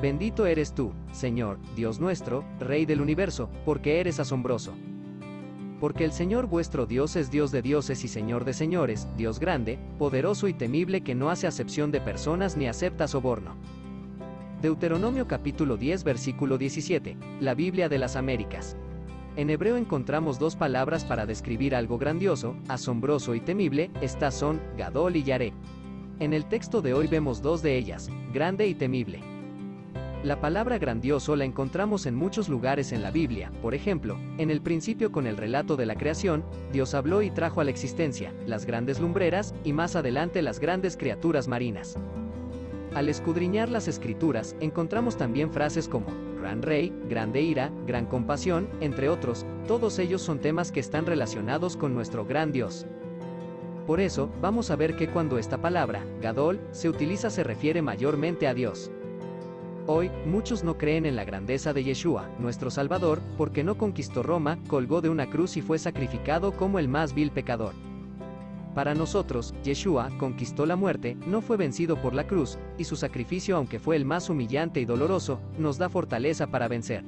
Bendito eres tú, Señor, Dios nuestro, Rey del universo, porque eres asombroso. Porque el Señor vuestro Dios es Dios de dioses y Señor de señores, Dios grande, poderoso y temible que no hace acepción de personas ni acepta soborno. Deuteronomio capítulo 10 versículo 17, la Biblia de las Américas. En hebreo encontramos dos palabras para describir algo grandioso, asombroso y temible, estas son, Gadol y Yaré. En el texto de hoy vemos dos de ellas, grande y temible. La palabra grandioso la encontramos en muchos lugares en la Biblia, por ejemplo, en el principio con el relato de la creación, Dios habló y trajo a la existencia las grandes lumbreras, y más adelante las grandes criaturas marinas. Al escudriñar las escrituras, encontramos también frases como, gran rey, grande ira, gran compasión, entre otros, todos ellos son temas que están relacionados con nuestro gran Dios. Por eso, vamos a ver que cuando esta palabra, Gadol, se utiliza se refiere mayormente a Dios. Hoy, muchos no creen en la grandeza de Yeshua, nuestro Salvador, porque no conquistó Roma, colgó de una cruz y fue sacrificado como el más vil pecador. Para nosotros, Yeshua conquistó la muerte, no fue vencido por la cruz, y su sacrificio aunque fue el más humillante y doloroso, nos da fortaleza para vencer.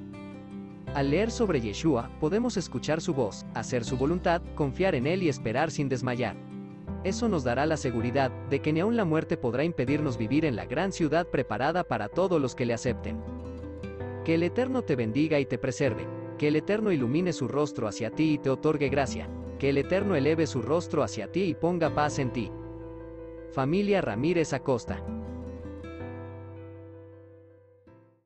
Al leer sobre Yeshua, podemos escuchar su voz, hacer su voluntad, confiar en Él y esperar sin desmayar. Eso nos dará la seguridad de que ni aun la muerte podrá impedirnos vivir en la gran ciudad preparada para todos los que le acepten. Que el Eterno te bendiga y te preserve, que el Eterno ilumine su rostro hacia ti y te otorgue gracia, que el Eterno eleve su rostro hacia ti y ponga paz en ti. Familia Ramírez Acosta.